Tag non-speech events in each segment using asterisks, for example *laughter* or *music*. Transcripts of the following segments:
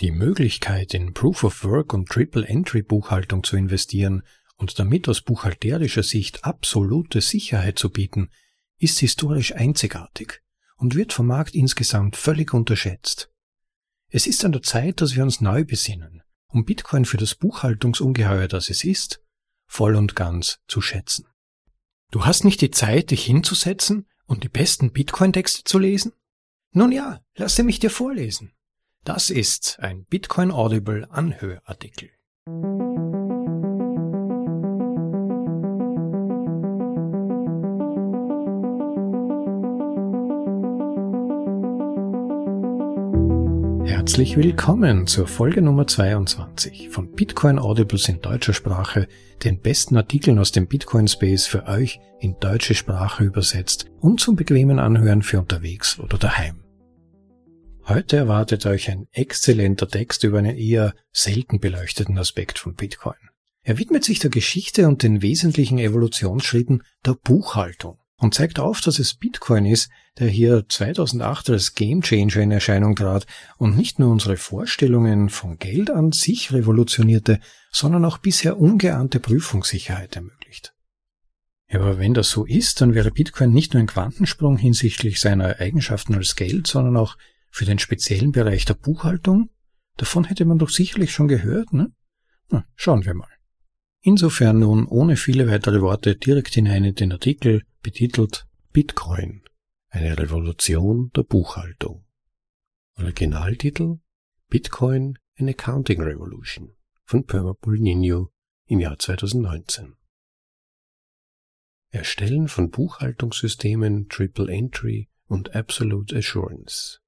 Die Möglichkeit, in Proof of Work und Triple Entry Buchhaltung zu investieren und damit aus buchhalterischer Sicht absolute Sicherheit zu bieten, ist historisch einzigartig und wird vom Markt insgesamt völlig unterschätzt. Es ist an der Zeit, dass wir uns neu besinnen, um Bitcoin für das Buchhaltungsungeheuer, das es ist, voll und ganz zu schätzen. Du hast nicht die Zeit, dich hinzusetzen und die besten Bitcoin-Texte zu lesen? Nun ja, lasse mich dir vorlesen. Das ist ein Bitcoin Audible Anhörartikel. Herzlich willkommen zur Folge Nummer 22 von Bitcoin Audibles in deutscher Sprache, den besten Artikeln aus dem Bitcoin Space für euch in deutsche Sprache übersetzt und zum bequemen Anhören für unterwegs oder daheim. Heute erwartet euch ein exzellenter Text über einen eher selten beleuchteten Aspekt von Bitcoin. Er widmet sich der Geschichte und den wesentlichen Evolutionsschritten der Buchhaltung und zeigt auf, dass es Bitcoin ist, der hier 2008 als Gamechanger in Erscheinung trat und nicht nur unsere Vorstellungen von Geld an sich revolutionierte, sondern auch bisher ungeahnte Prüfungssicherheit ermöglicht. Aber wenn das so ist, dann wäre Bitcoin nicht nur ein Quantensprung hinsichtlich seiner Eigenschaften als Geld, sondern auch für den speziellen Bereich der Buchhaltung? Davon hätte man doch sicherlich schon gehört, ne? Na, schauen wir mal. Insofern nun ohne viele weitere Worte direkt hinein in den Artikel, betitelt Bitcoin, eine Revolution der Buchhaltung. Originaltitel Bitcoin an Accounting Revolution von Permapool Nino im Jahr 2019. Erstellen von Buchhaltungssystemen Triple Entry und Absolute Assurance.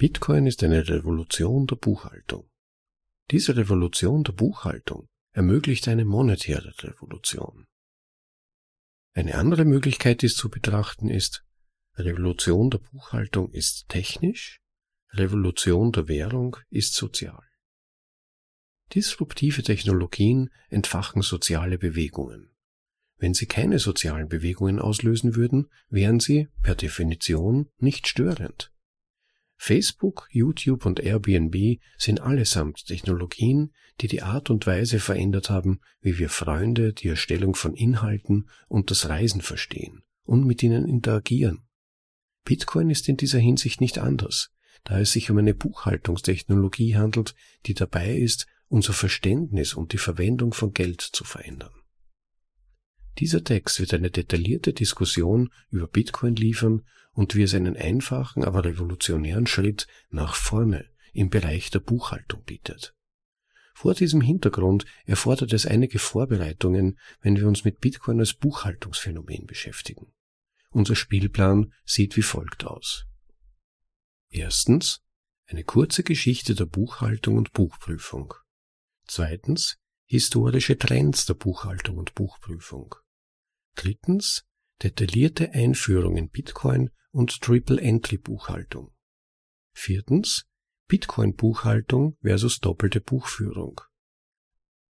Bitcoin ist eine Revolution der Buchhaltung. Diese Revolution der Buchhaltung ermöglicht eine monetäre Revolution. Eine andere Möglichkeit, dies zu betrachten, ist, Revolution der Buchhaltung ist technisch, Revolution der Währung ist sozial. Disruptive Technologien entfachen soziale Bewegungen. Wenn sie keine sozialen Bewegungen auslösen würden, wären sie per Definition nicht störend. Facebook, YouTube und Airbnb sind allesamt Technologien, die die Art und Weise verändert haben, wie wir Freunde, die Erstellung von Inhalten und das Reisen verstehen und mit ihnen interagieren. Bitcoin ist in dieser Hinsicht nicht anders, da es sich um eine Buchhaltungstechnologie handelt, die dabei ist, unser Verständnis und die Verwendung von Geld zu verändern. Dieser Text wird eine detaillierte Diskussion über Bitcoin liefern und wie es einen einfachen, aber revolutionären Schritt nach vorne im Bereich der Buchhaltung bietet. Vor diesem Hintergrund erfordert es einige Vorbereitungen, wenn wir uns mit Bitcoin als Buchhaltungsphänomen beschäftigen. Unser Spielplan sieht wie folgt aus. Erstens eine kurze Geschichte der Buchhaltung und Buchprüfung. Zweitens historische Trends der Buchhaltung und Buchprüfung. Drittens detaillierte Einführung in Bitcoin und Triple-Entry-Buchhaltung. Viertens Bitcoin-Buchhaltung versus doppelte Buchführung.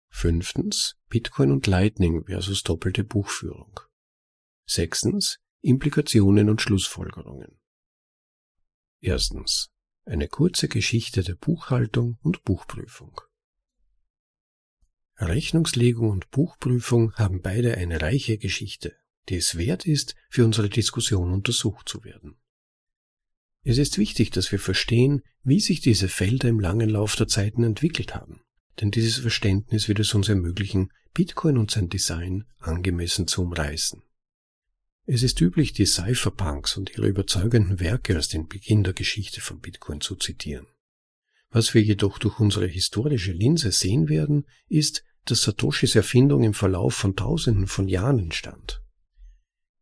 Fünftens Bitcoin und Lightning versus doppelte Buchführung. Sechstens Implikationen und Schlussfolgerungen. Erstens eine kurze Geschichte der Buchhaltung und Buchprüfung. Rechnungslegung und Buchprüfung haben beide eine reiche Geschichte die es wert ist, für unsere Diskussion untersucht zu werden. Es ist wichtig, dass wir verstehen, wie sich diese Felder im langen Lauf der Zeiten entwickelt haben, denn dieses Verständnis wird es uns ermöglichen, Bitcoin und sein Design angemessen zu umreißen. Es ist üblich, die Cypherpunks und ihre überzeugenden Werke als den Beginn der Geschichte von Bitcoin zu zitieren. Was wir jedoch durch unsere historische Linse sehen werden, ist, dass Satoshis Erfindung im Verlauf von Tausenden von Jahren entstand.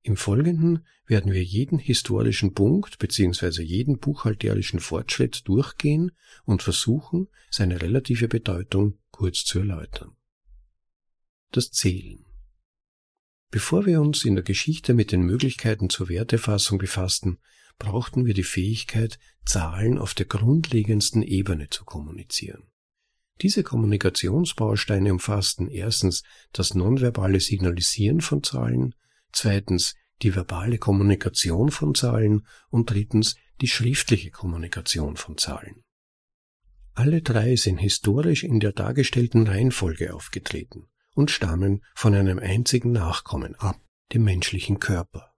Im Folgenden werden wir jeden historischen Punkt bzw. jeden buchhalterischen Fortschritt durchgehen und versuchen, seine relative Bedeutung kurz zu erläutern. Das Zählen. Bevor wir uns in der Geschichte mit den Möglichkeiten zur Wertefassung befassten, brauchten wir die Fähigkeit, Zahlen auf der grundlegendsten Ebene zu kommunizieren. Diese Kommunikationsbausteine umfassten erstens das nonverbale Signalisieren von Zahlen, zweitens die verbale Kommunikation von Zahlen und drittens die schriftliche Kommunikation von Zahlen. Alle drei sind historisch in der dargestellten Reihenfolge aufgetreten und stammen von einem einzigen Nachkommen ab, dem menschlichen Körper.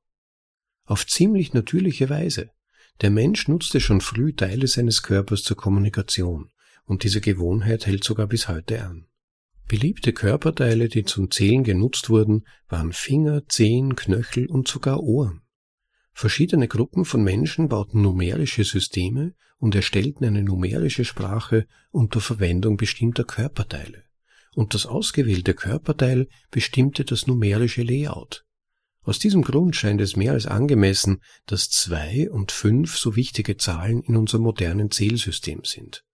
Auf ziemlich natürliche Weise. Der Mensch nutzte schon früh Teile seines Körpers zur Kommunikation, und diese Gewohnheit hält sogar bis heute an. Beliebte Körperteile, die zum Zählen genutzt wurden, waren Finger, Zehen, Knöchel und sogar Ohren. Verschiedene Gruppen von Menschen bauten numerische Systeme und erstellten eine numerische Sprache unter Verwendung bestimmter Körperteile. Und das ausgewählte Körperteil bestimmte das numerische Layout. Aus diesem Grund scheint es mehr als angemessen, dass zwei und fünf so wichtige Zahlen in unserem modernen Zählsystem sind.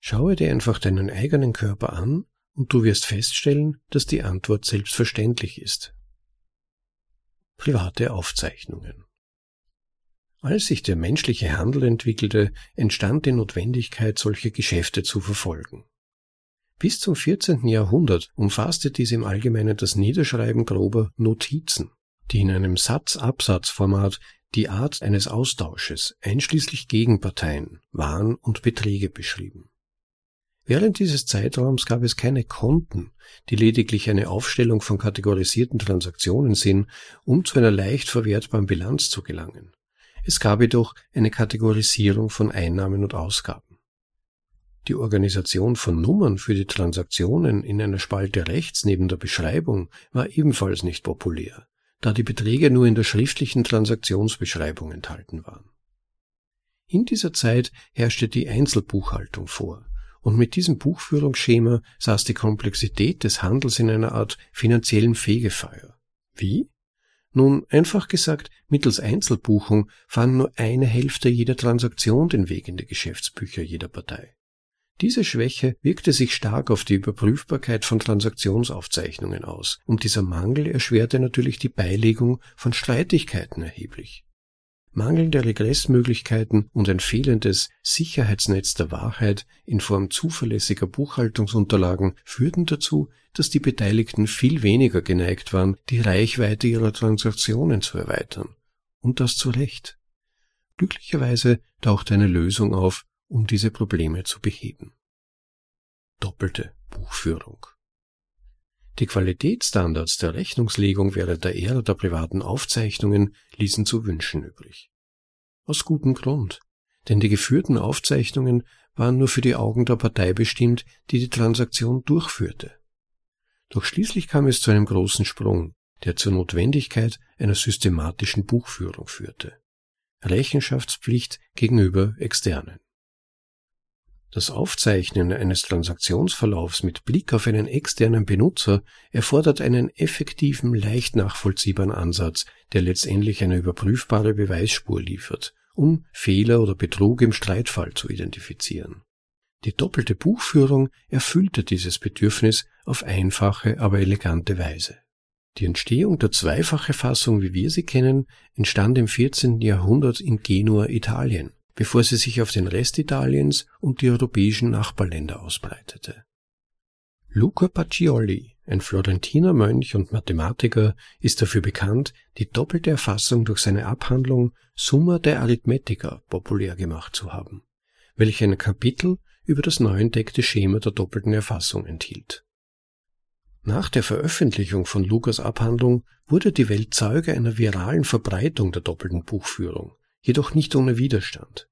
Schaue dir einfach deinen eigenen Körper an und du wirst feststellen, dass die Antwort selbstverständlich ist. Private Aufzeichnungen als sich der menschliche Handel entwickelte, entstand die Notwendigkeit, solche Geschäfte zu verfolgen. Bis zum 14. Jahrhundert umfasste dies im Allgemeinen das Niederschreiben grober Notizen, die in einem Satz-Absatz-Format die Art eines Austausches, einschließlich Gegenparteien, Waren und Beträge beschrieben. Während dieses Zeitraums gab es keine Konten, die lediglich eine Aufstellung von kategorisierten Transaktionen sind, um zu einer leicht verwertbaren Bilanz zu gelangen. Es gab jedoch eine Kategorisierung von Einnahmen und Ausgaben. Die Organisation von Nummern für die Transaktionen in einer Spalte rechts neben der Beschreibung war ebenfalls nicht populär, da die Beträge nur in der schriftlichen Transaktionsbeschreibung enthalten waren. In dieser Zeit herrschte die Einzelbuchhaltung vor, und mit diesem Buchführungsschema saß die Komplexität des Handels in einer Art finanziellen Fegefeuer. Wie? Nun, einfach gesagt, mittels Einzelbuchung fand nur eine Hälfte jeder Transaktion den Weg in die Geschäftsbücher jeder Partei. Diese Schwäche wirkte sich stark auf die Überprüfbarkeit von Transaktionsaufzeichnungen aus, und dieser Mangel erschwerte natürlich die Beilegung von Streitigkeiten erheblich. Mangelnde Regressmöglichkeiten und ein fehlendes Sicherheitsnetz der Wahrheit in Form zuverlässiger Buchhaltungsunterlagen führten dazu, dass die Beteiligten viel weniger geneigt waren, die Reichweite ihrer Transaktionen zu erweitern. Und das zu Recht. Glücklicherweise tauchte eine Lösung auf, um diese Probleme zu beheben. Doppelte Buchführung. Die Qualitätsstandards der Rechnungslegung während der Ära der privaten Aufzeichnungen ließen zu wünschen übrig. Aus gutem Grund, denn die geführten Aufzeichnungen waren nur für die Augen der Partei bestimmt, die die Transaktion durchführte. Doch schließlich kam es zu einem großen Sprung, der zur Notwendigkeit einer systematischen Buchführung führte. Rechenschaftspflicht gegenüber Externen. Das Aufzeichnen eines Transaktionsverlaufs mit Blick auf einen externen Benutzer erfordert einen effektiven, leicht nachvollziehbaren Ansatz, der letztendlich eine überprüfbare Beweisspur liefert, um Fehler oder Betrug im Streitfall zu identifizieren. Die doppelte Buchführung erfüllte dieses Bedürfnis auf einfache, aber elegante Weise. Die Entstehung der zweifache Fassung, wie wir sie kennen, entstand im 14. Jahrhundert in Genua, Italien bevor sie sich auf den Rest Italiens und die europäischen Nachbarländer ausbreitete. Luca Pacioli, ein Florentiner Mönch und Mathematiker, ist dafür bekannt, die doppelte Erfassung durch seine Abhandlung Summa der Arithmetica populär gemacht zu haben, welche ein Kapitel über das neu entdeckte Schema der doppelten Erfassung enthielt. Nach der Veröffentlichung von Lukas Abhandlung wurde die Welt Zeuge einer viralen Verbreitung der doppelten Buchführung, jedoch nicht ohne Widerstand.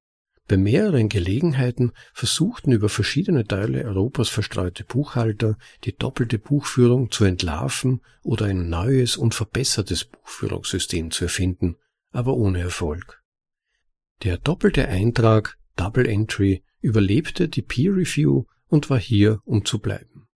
Bei mehreren Gelegenheiten versuchten über verschiedene Teile Europas verstreute Buchhalter, die doppelte Buchführung zu entlarven oder ein neues und verbessertes Buchführungssystem zu erfinden, aber ohne Erfolg. Der doppelte Eintrag Double Entry überlebte die Peer Review und war hier, um zu bleiben.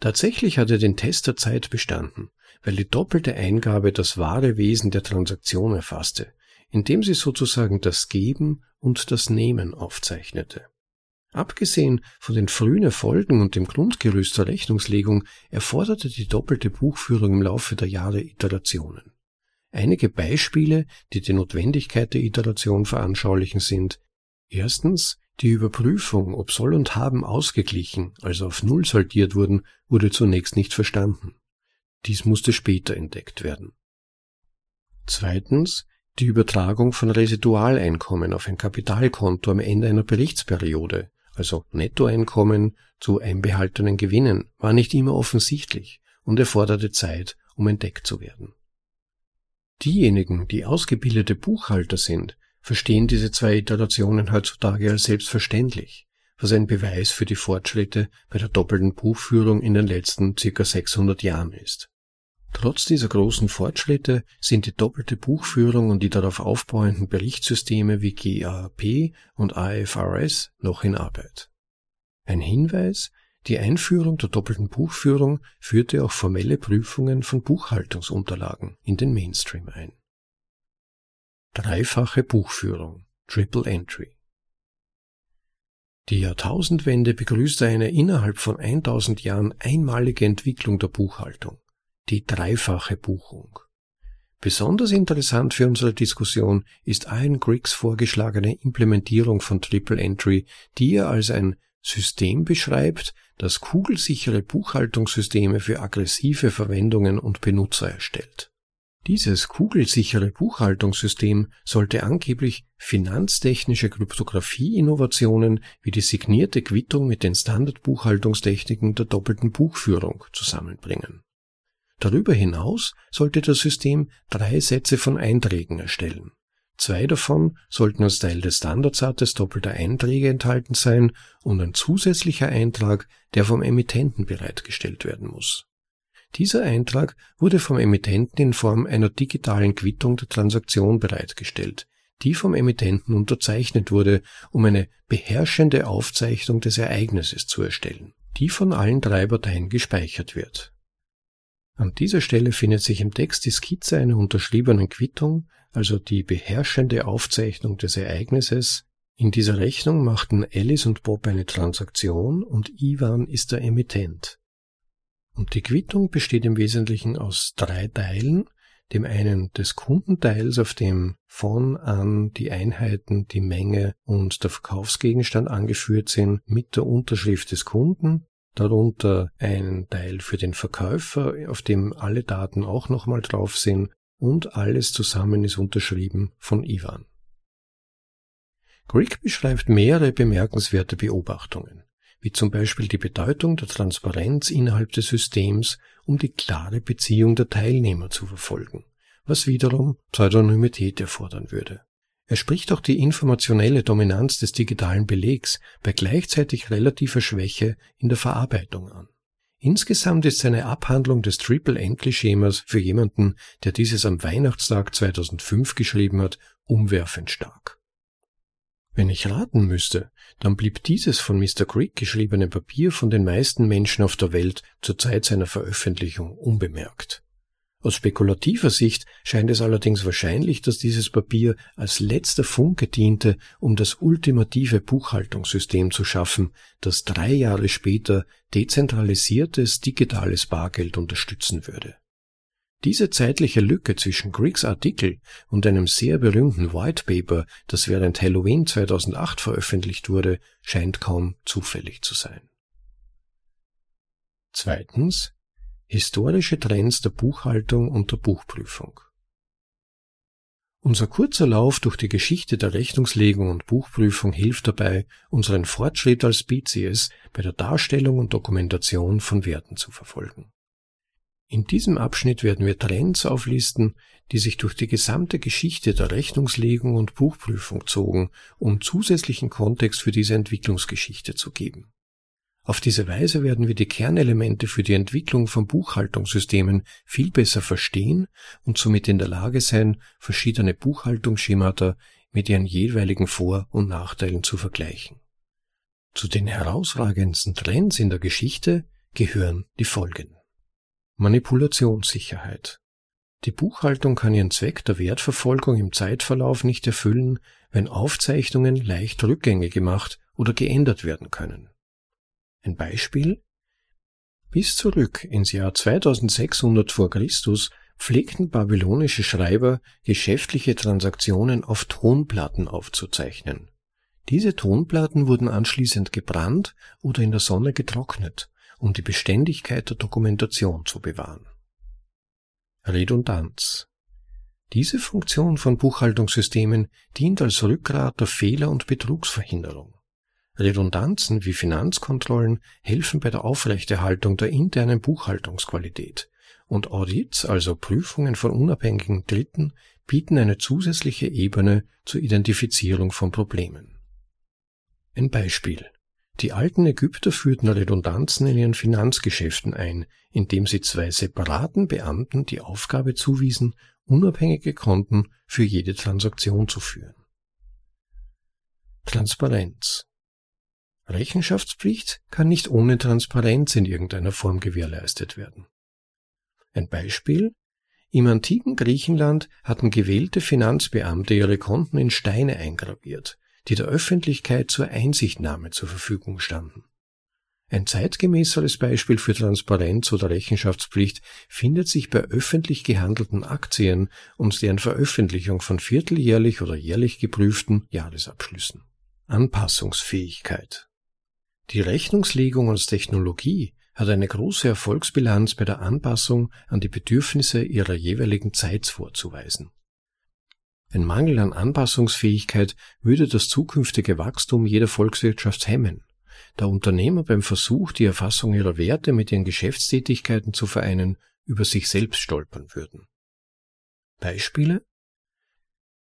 Tatsächlich hat er den Test der Zeit bestanden, weil die doppelte Eingabe das wahre Wesen der Transaktion erfasste, indem sie sozusagen das Geben und das Nehmen aufzeichnete. Abgesehen von den frühen Erfolgen und dem Grundgerüst der Rechnungslegung erforderte die doppelte Buchführung im Laufe der Jahre Iterationen. Einige Beispiele, die die Notwendigkeit der Iteration veranschaulichen, sind erstens die Überprüfung, ob Soll und Haben ausgeglichen, also auf Null saldiert wurden, wurde zunächst nicht verstanden. Dies musste später entdeckt werden. Zweitens die Übertragung von Residualeinkommen auf ein Kapitalkonto am Ende einer Berichtsperiode, also Nettoeinkommen zu einbehaltenen Gewinnen, war nicht immer offensichtlich und erforderte Zeit, um entdeckt zu werden. Diejenigen, die ausgebildete Buchhalter sind, verstehen diese zwei Iterationen heutzutage als selbstverständlich, was ein Beweis für die Fortschritte bei der doppelten Buchführung in den letzten circa 600 Jahren ist. Trotz dieser großen Fortschritte sind die doppelte Buchführung und die darauf aufbauenden Berichtssysteme wie GAAP und IFRS noch in Arbeit. Ein Hinweis, die Einführung der doppelten Buchführung führte auch formelle Prüfungen von Buchhaltungsunterlagen in den Mainstream ein. Dreifache Buchführung, Triple Entry. Die Jahrtausendwende begrüßte eine innerhalb von 1000 Jahren einmalige Entwicklung der Buchhaltung die dreifache Buchung. Besonders interessant für unsere Diskussion ist Ian Griggs vorgeschlagene Implementierung von Triple Entry, die er als ein System beschreibt, das kugelsichere Buchhaltungssysteme für aggressive Verwendungen und Benutzer erstellt. Dieses kugelsichere Buchhaltungssystem sollte angeblich finanztechnische Kryptographie-Innovationen wie die signierte Quittung mit den Standardbuchhaltungstechniken der doppelten Buchführung zusammenbringen. Darüber hinaus sollte das System drei Sätze von Einträgen erstellen. Zwei davon sollten als Teil des Standardsatzes doppelter Einträge enthalten sein und ein zusätzlicher Eintrag, der vom Emittenten bereitgestellt werden muss. Dieser Eintrag wurde vom Emittenten in Form einer digitalen Quittung der Transaktion bereitgestellt, die vom Emittenten unterzeichnet wurde, um eine beherrschende Aufzeichnung des Ereignisses zu erstellen, die von allen drei Parteien gespeichert wird. An dieser Stelle findet sich im Text die Skizze einer unterschriebenen Quittung, also die beherrschende Aufzeichnung des Ereignisses. In dieser Rechnung machten Alice und Bob eine Transaktion und Ivan ist der Emittent. Und die Quittung besteht im Wesentlichen aus drei Teilen, dem einen des Kundenteils, auf dem von an die Einheiten, die Menge und der Verkaufsgegenstand angeführt sind, mit der Unterschrift des Kunden, darunter einen Teil für den Verkäufer, auf dem alle Daten auch nochmal drauf sind und alles zusammen ist unterschrieben von Ivan. Grigg beschreibt mehrere bemerkenswerte Beobachtungen, wie zum Beispiel die Bedeutung der Transparenz innerhalb des Systems, um die klare Beziehung der Teilnehmer zu verfolgen, was wiederum Pseudonymität erfordern würde. Er spricht auch die informationelle Dominanz des digitalen Belegs bei gleichzeitig relativer Schwäche in der Verarbeitung an. Insgesamt ist seine Abhandlung des Triple-Entry-Schemas für jemanden, der dieses am Weihnachtstag 2005 geschrieben hat, umwerfend stark. Wenn ich raten müsste, dann blieb dieses von Mr. Crick geschriebene Papier von den meisten Menschen auf der Welt zur Zeit seiner Veröffentlichung unbemerkt. Aus spekulativer Sicht scheint es allerdings wahrscheinlich, dass dieses Papier als letzter Funke diente, um das ultimative Buchhaltungssystem zu schaffen, das drei Jahre später dezentralisiertes digitales Bargeld unterstützen würde. Diese zeitliche Lücke zwischen Griggs Artikel und einem sehr berühmten White Paper, das während Halloween 2008 veröffentlicht wurde, scheint kaum zufällig zu sein. Zweitens Historische Trends der Buchhaltung und der Buchprüfung. Unser kurzer Lauf durch die Geschichte der Rechnungslegung und Buchprüfung hilft dabei, unseren Fortschritt als Spezies bei der Darstellung und Dokumentation von Werten zu verfolgen. In diesem Abschnitt werden wir Trends auflisten, die sich durch die gesamte Geschichte der Rechnungslegung und Buchprüfung zogen, um zusätzlichen Kontext für diese Entwicklungsgeschichte zu geben. Auf diese Weise werden wir die Kernelemente für die Entwicklung von Buchhaltungssystemen viel besser verstehen und somit in der Lage sein, verschiedene Buchhaltungsschemata mit ihren jeweiligen Vor- und Nachteilen zu vergleichen. Zu den herausragendsten Trends in der Geschichte gehören die folgenden. Manipulationssicherheit. Die Buchhaltung kann ihren Zweck der Wertverfolgung im Zeitverlauf nicht erfüllen, wenn Aufzeichnungen leicht rückgängig gemacht oder geändert werden können. Ein Beispiel? Bis zurück ins Jahr 2600 vor Christus pflegten babylonische Schreiber geschäftliche Transaktionen auf Tonplatten aufzuzeichnen. Diese Tonplatten wurden anschließend gebrannt oder in der Sonne getrocknet, um die Beständigkeit der Dokumentation zu bewahren. Redundanz. Diese Funktion von Buchhaltungssystemen dient als Rückgrat der Fehler- und Betrugsverhinderung. Redundanzen wie Finanzkontrollen helfen bei der Aufrechterhaltung der internen Buchhaltungsqualität und Audits, also Prüfungen von unabhängigen Dritten, bieten eine zusätzliche Ebene zur Identifizierung von Problemen. Ein Beispiel. Die alten Ägypter führten Redundanzen in ihren Finanzgeschäften ein, indem sie zwei separaten Beamten die Aufgabe zuwiesen, unabhängige Konten für jede Transaktion zu führen. Transparenz. Rechenschaftspflicht kann nicht ohne Transparenz in irgendeiner Form gewährleistet werden. Ein Beispiel. Im antiken Griechenland hatten gewählte Finanzbeamte ihre Konten in Steine eingraviert, die der Öffentlichkeit zur Einsichtnahme zur Verfügung standen. Ein zeitgemäßeres Beispiel für Transparenz oder Rechenschaftspflicht findet sich bei öffentlich gehandelten Aktien und deren Veröffentlichung von vierteljährlich oder jährlich geprüften Jahresabschlüssen. Anpassungsfähigkeit. Die Rechnungslegung als Technologie hat eine große Erfolgsbilanz bei der Anpassung an die Bedürfnisse ihrer jeweiligen Zeit vorzuweisen. Ein Mangel an Anpassungsfähigkeit würde das zukünftige Wachstum jeder Volkswirtschaft hemmen, da Unternehmer beim Versuch, die Erfassung ihrer Werte mit ihren Geschäftstätigkeiten zu vereinen, über sich selbst stolpern würden. Beispiele?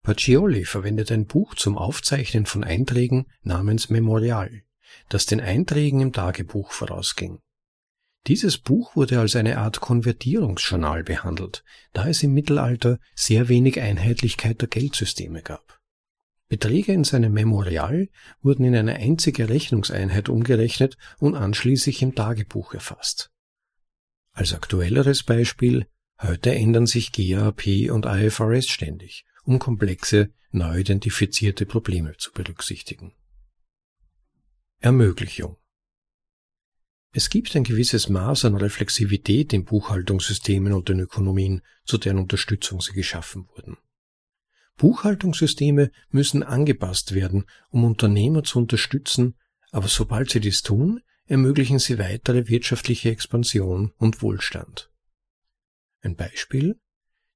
Pacioli verwendet ein Buch zum Aufzeichnen von Einträgen namens Memorial, das den Einträgen im Tagebuch vorausging. Dieses Buch wurde als eine Art Konvertierungsjournal behandelt, da es im Mittelalter sehr wenig Einheitlichkeit der Geldsysteme gab. Beträge in seinem Memorial wurden in eine einzige Rechnungseinheit umgerechnet und anschließend im Tagebuch erfasst. Als aktuelleres Beispiel, heute ändern sich GAAP und IFRS ständig, um komplexe, neu identifizierte Probleme zu berücksichtigen. Ermöglichung es gibt ein gewisses Maß an Reflexivität in Buchhaltungssystemen und den Ökonomien, zu deren Unterstützung sie geschaffen wurden. Buchhaltungssysteme müssen angepasst werden, um Unternehmer zu unterstützen, aber sobald sie dies tun, ermöglichen sie weitere wirtschaftliche Expansion und Wohlstand. Ein Beispiel?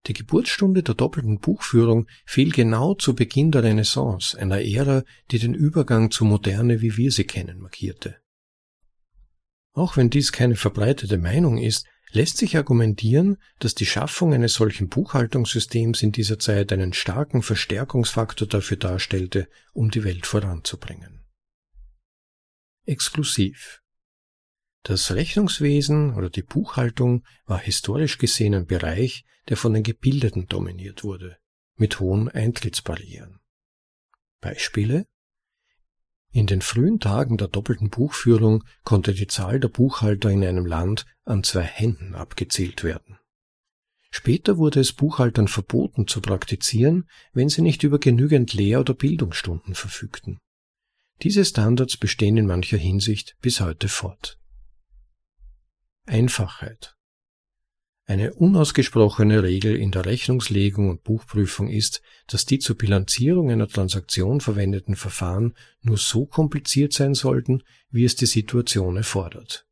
Die Geburtsstunde der doppelten Buchführung fiel genau zu Beginn der Renaissance, einer Ära, die den Übergang zur Moderne, wie wir sie kennen, markierte. Auch wenn dies keine verbreitete Meinung ist, lässt sich argumentieren, dass die Schaffung eines solchen Buchhaltungssystems in dieser Zeit einen starken Verstärkungsfaktor dafür darstellte, um die Welt voranzubringen. Exklusiv. Das Rechnungswesen oder die Buchhaltung war historisch gesehen ein Bereich, der von den Gebildeten dominiert wurde, mit hohen Eintrittsbarrieren. Beispiele in den frühen Tagen der doppelten Buchführung konnte die Zahl der Buchhalter in einem Land an zwei Händen abgezählt werden. Später wurde es Buchhaltern verboten zu praktizieren, wenn sie nicht über genügend Lehr- oder Bildungsstunden verfügten. Diese Standards bestehen in mancher Hinsicht bis heute fort. Einfachheit eine unausgesprochene Regel in der Rechnungslegung und Buchprüfung ist, dass die zur Bilanzierung einer Transaktion verwendeten Verfahren nur so kompliziert sein sollten, wie es die Situation erfordert.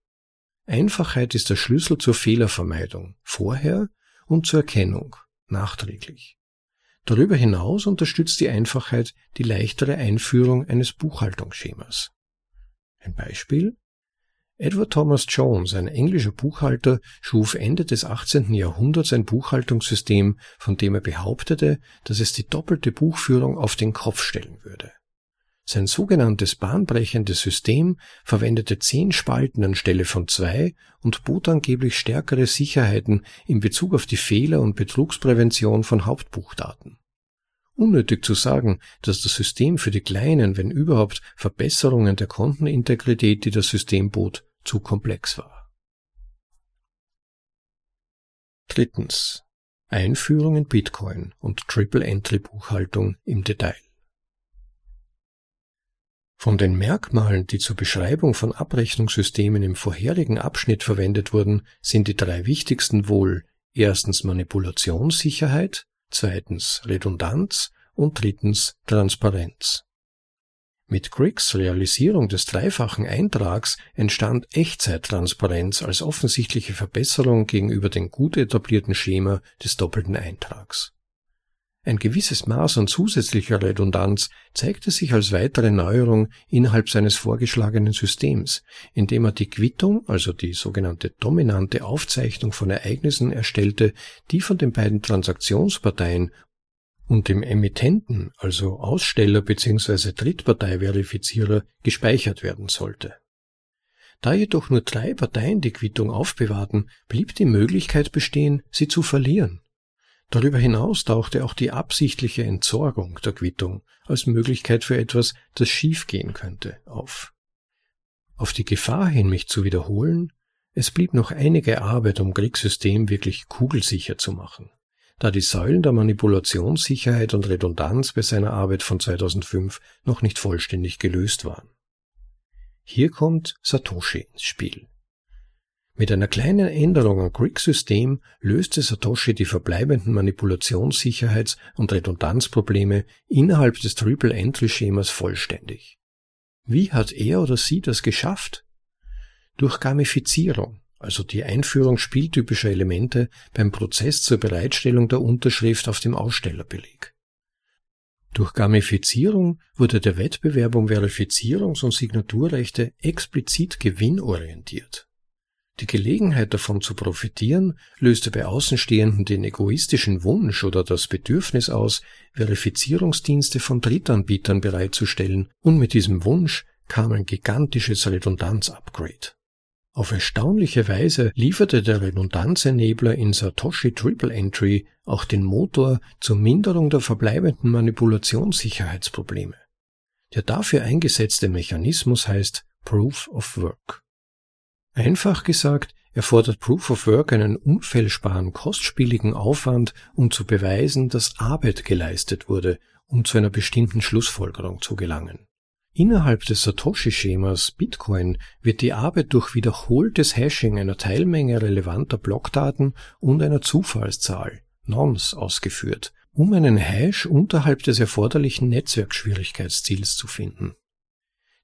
Einfachheit ist der Schlüssel zur Fehlervermeidung, vorher und zur Erkennung, nachträglich. Darüber hinaus unterstützt die Einfachheit die leichtere Einführung eines Buchhaltungsschemas. Ein Beispiel Edward Thomas Jones, ein englischer Buchhalter, schuf Ende des 18. Jahrhunderts ein Buchhaltungssystem, von dem er behauptete, dass es die doppelte Buchführung auf den Kopf stellen würde. Sein sogenanntes bahnbrechendes System verwendete zehn Spalten anstelle von zwei und bot angeblich stärkere Sicherheiten in Bezug auf die Fehler- und Betrugsprävention von Hauptbuchdaten. Unnötig zu sagen, dass das System für die kleinen, wenn überhaupt, Verbesserungen der Kontenintegrität, die das System bot, zu komplex war. Drittens. Einführung in Bitcoin und Triple-Entry-Buchhaltung im Detail. Von den Merkmalen, die zur Beschreibung von Abrechnungssystemen im vorherigen Abschnitt verwendet wurden, sind die drei wichtigsten wohl erstens Manipulationssicherheit, zweitens Redundanz und drittens Transparenz. Mit Griggs Realisierung des dreifachen Eintrags entstand Echtzeittransparenz als offensichtliche Verbesserung gegenüber dem gut etablierten Schema des doppelten Eintrags. Ein gewisses Maß an zusätzlicher Redundanz zeigte sich als weitere Neuerung innerhalb seines vorgeschlagenen Systems, indem er die Quittung, also die sogenannte dominante Aufzeichnung von Ereignissen erstellte, die von den beiden Transaktionsparteien und dem Emittenten, also Aussteller bzw. Drittparteiverifizierer, gespeichert werden sollte. Da jedoch nur drei Parteien die Quittung aufbewahrten, blieb die Möglichkeit bestehen, sie zu verlieren. Darüber hinaus tauchte auch die absichtliche Entsorgung der Quittung als Möglichkeit für etwas, das schiefgehen könnte, auf. Auf die Gefahr hin, mich zu wiederholen, es blieb noch einige Arbeit, um Kriegssystem wirklich kugelsicher zu machen, da die Säulen der Manipulationssicherheit und Redundanz bei seiner Arbeit von 2005 noch nicht vollständig gelöst waren. Hier kommt Satoshi ins Spiel. Mit einer kleinen Änderung am Greek-System löste Satoshi die verbleibenden Manipulationssicherheits- und Redundanzprobleme innerhalb des Triple-Entry-Schemas vollständig. Wie hat er oder sie das geschafft? Durch Gamifizierung, also die Einführung spieltypischer Elemente beim Prozess zur Bereitstellung der Unterschrift auf dem Ausstellerbeleg. Durch Gamifizierung wurde der Wettbewerb um Verifizierungs- und Signaturrechte explizit gewinnorientiert. Die Gelegenheit davon zu profitieren löste bei Außenstehenden den egoistischen Wunsch oder das Bedürfnis aus, Verifizierungsdienste von Drittanbietern bereitzustellen, und mit diesem Wunsch kam ein gigantisches Redundanz-Upgrade. Auf erstaunliche Weise lieferte der Redundanzenebler in Satoshi Triple Entry auch den Motor zur Minderung der verbleibenden Manipulationssicherheitsprobleme. Der dafür eingesetzte Mechanismus heißt Proof of Work. Einfach gesagt, erfordert Proof of Work einen unfehlbaren, kostspieligen Aufwand, um zu beweisen, dass Arbeit geleistet wurde, um zu einer bestimmten Schlussfolgerung zu gelangen. Innerhalb des Satoshi-Schemas Bitcoin wird die Arbeit durch wiederholtes Hashing einer Teilmenge relevanter Blockdaten und einer Zufallszahl, Nonce, ausgeführt, um einen Hash unterhalb des erforderlichen Netzwerkschwierigkeitsziels zu finden.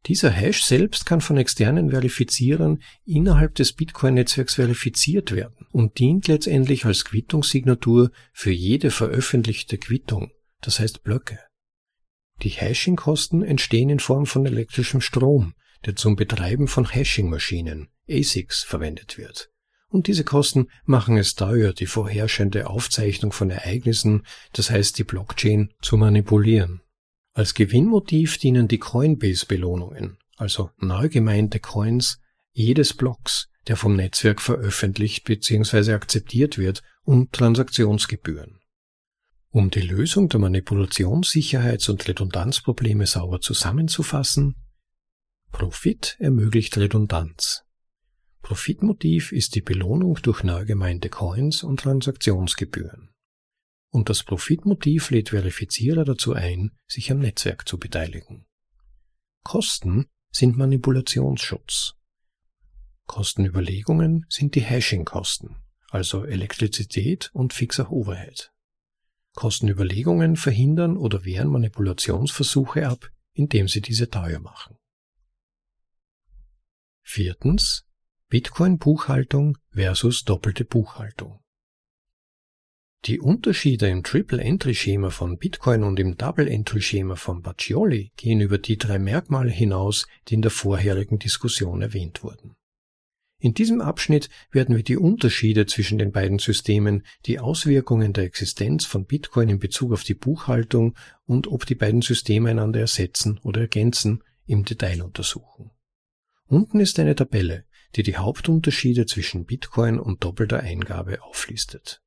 Dieser Hash selbst kann von externen Verifizierern innerhalb des Bitcoin-Netzwerks verifiziert werden und dient letztendlich als Quittungssignatur für jede veröffentlichte Quittung, das heißt Blöcke. Die Hashing-Kosten entstehen in Form von elektrischem Strom, der zum Betreiben von Hashing-Maschinen, ASICs, verwendet wird. Und diese Kosten machen es teuer, die vorherrschende Aufzeichnung von Ereignissen, das heißt die Blockchain, zu manipulieren. Als Gewinnmotiv dienen die Coinbase-Belohnungen, also neu gemeinte Coins jedes Blocks, der vom Netzwerk veröffentlicht bzw. akzeptiert wird, und Transaktionsgebühren. Um die Lösung der Manipulationssicherheits- und Redundanzprobleme sauber zusammenzufassen, Profit ermöglicht Redundanz. Profitmotiv ist die Belohnung durch neu gemeinte Coins und Transaktionsgebühren und das Profitmotiv lädt Verifizierer dazu ein, sich am Netzwerk zu beteiligen. Kosten sind Manipulationsschutz. Kostenüberlegungen sind die Hashing-Kosten, also Elektrizität und fixer Overhead. Kostenüberlegungen verhindern oder wehren Manipulationsversuche ab, indem sie diese teuer machen. Viertens Bitcoin-Buchhaltung versus doppelte Buchhaltung. Die Unterschiede im Triple-Entry-Schema von Bitcoin und im Double-Entry-Schema von Baccioli gehen über die drei Merkmale hinaus, die in der vorherigen Diskussion erwähnt wurden. In diesem Abschnitt werden wir die Unterschiede zwischen den beiden Systemen, die Auswirkungen der Existenz von Bitcoin in Bezug auf die Buchhaltung und ob die beiden Systeme einander ersetzen oder ergänzen, im Detail untersuchen. Unten ist eine Tabelle, die die Hauptunterschiede zwischen Bitcoin und doppelter Eingabe auflistet.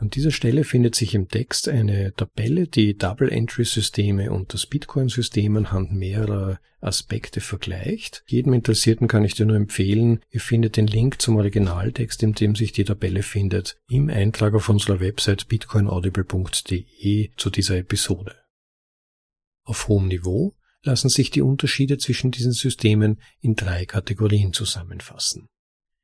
An dieser Stelle findet sich im Text eine Tabelle, die Double-Entry-Systeme und das Bitcoin-System anhand mehrerer Aspekte vergleicht. Jedem Interessierten kann ich dir nur empfehlen, ihr findet den Link zum Originaltext, in dem sich die Tabelle findet, im Eintrag auf unserer Website bitcoinaudible.de zu dieser Episode. Auf hohem Niveau lassen sich die Unterschiede zwischen diesen Systemen in drei Kategorien zusammenfassen.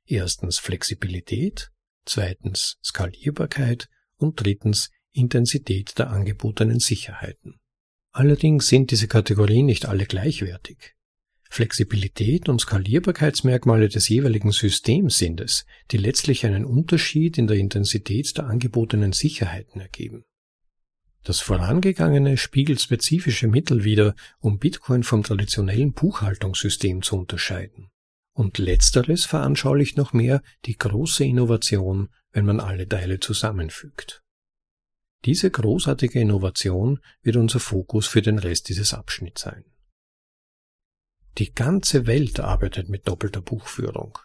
Erstens Flexibilität, zweitens Skalierbarkeit und drittens Intensität der angebotenen Sicherheiten. Allerdings sind diese Kategorien nicht alle gleichwertig. Flexibilität und Skalierbarkeitsmerkmale des jeweiligen Systems sind es, die letztlich einen Unterschied in der Intensität der angebotenen Sicherheiten ergeben. Das vorangegangene spiegelt spezifische Mittel wider, um Bitcoin vom traditionellen Buchhaltungssystem zu unterscheiden. Und letzteres veranschaulicht noch mehr die große Innovation, wenn man alle Teile zusammenfügt. Diese großartige Innovation wird unser Fokus für den Rest dieses Abschnitts sein. Die ganze Welt arbeitet mit doppelter Buchführung.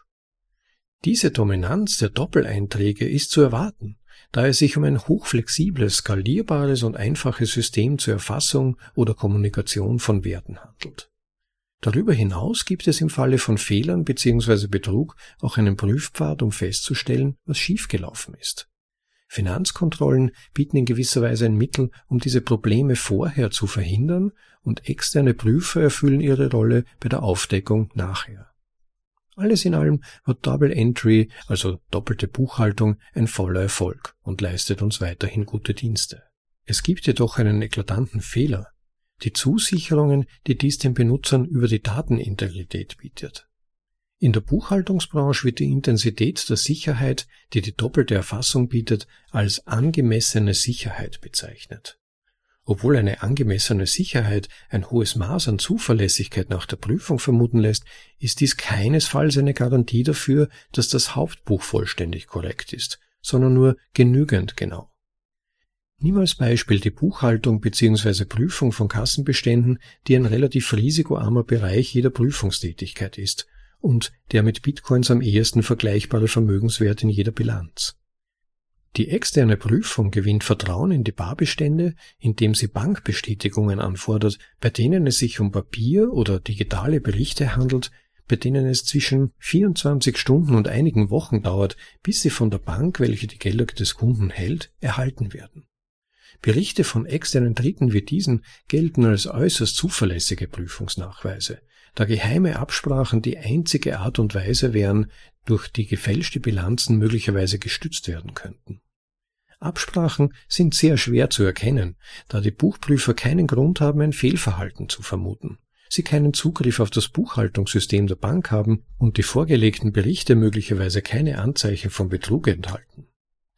Diese Dominanz der Doppeleinträge ist zu erwarten, da es sich um ein hochflexibles, skalierbares und einfaches System zur Erfassung oder Kommunikation von Werten handelt. Darüber hinaus gibt es im Falle von Fehlern bzw. Betrug auch einen Prüfpfad, um festzustellen, was schiefgelaufen ist. Finanzkontrollen bieten in gewisser Weise ein Mittel, um diese Probleme vorher zu verhindern, und externe Prüfer erfüllen ihre Rolle bei der Aufdeckung nachher. Alles in allem war Double Entry, also doppelte Buchhaltung, ein voller Erfolg und leistet uns weiterhin gute Dienste. Es gibt jedoch einen eklatanten Fehler, die Zusicherungen, die dies den Benutzern über die Datenintegrität bietet. In der Buchhaltungsbranche wird die Intensität der Sicherheit, die die doppelte Erfassung bietet, als angemessene Sicherheit bezeichnet. Obwohl eine angemessene Sicherheit ein hohes Maß an Zuverlässigkeit nach der Prüfung vermuten lässt, ist dies keinesfalls eine Garantie dafür, dass das Hauptbuch vollständig korrekt ist, sondern nur genügend genau. Nimm als Beispiel die Buchhaltung bzw. Prüfung von Kassenbeständen, die ein relativ risikoarmer Bereich jeder Prüfungstätigkeit ist und der mit Bitcoins am ehesten vergleichbare Vermögenswert in jeder Bilanz. Die externe Prüfung gewinnt Vertrauen in die Barbestände, indem sie Bankbestätigungen anfordert, bei denen es sich um Papier oder digitale Berichte handelt, bei denen es zwischen 24 Stunden und einigen Wochen dauert, bis sie von der Bank, welche die Gelder des Kunden hält, erhalten werden. Berichte von externen Dritten wie diesen gelten als äußerst zuverlässige Prüfungsnachweise, da geheime Absprachen die einzige Art und Weise wären, durch die gefälschte Bilanzen möglicherweise gestützt werden könnten. Absprachen sind sehr schwer zu erkennen, da die Buchprüfer keinen Grund haben, ein Fehlverhalten zu vermuten. Sie keinen Zugriff auf das Buchhaltungssystem der Bank haben und die vorgelegten Berichte möglicherweise keine Anzeichen von Betrug enthalten.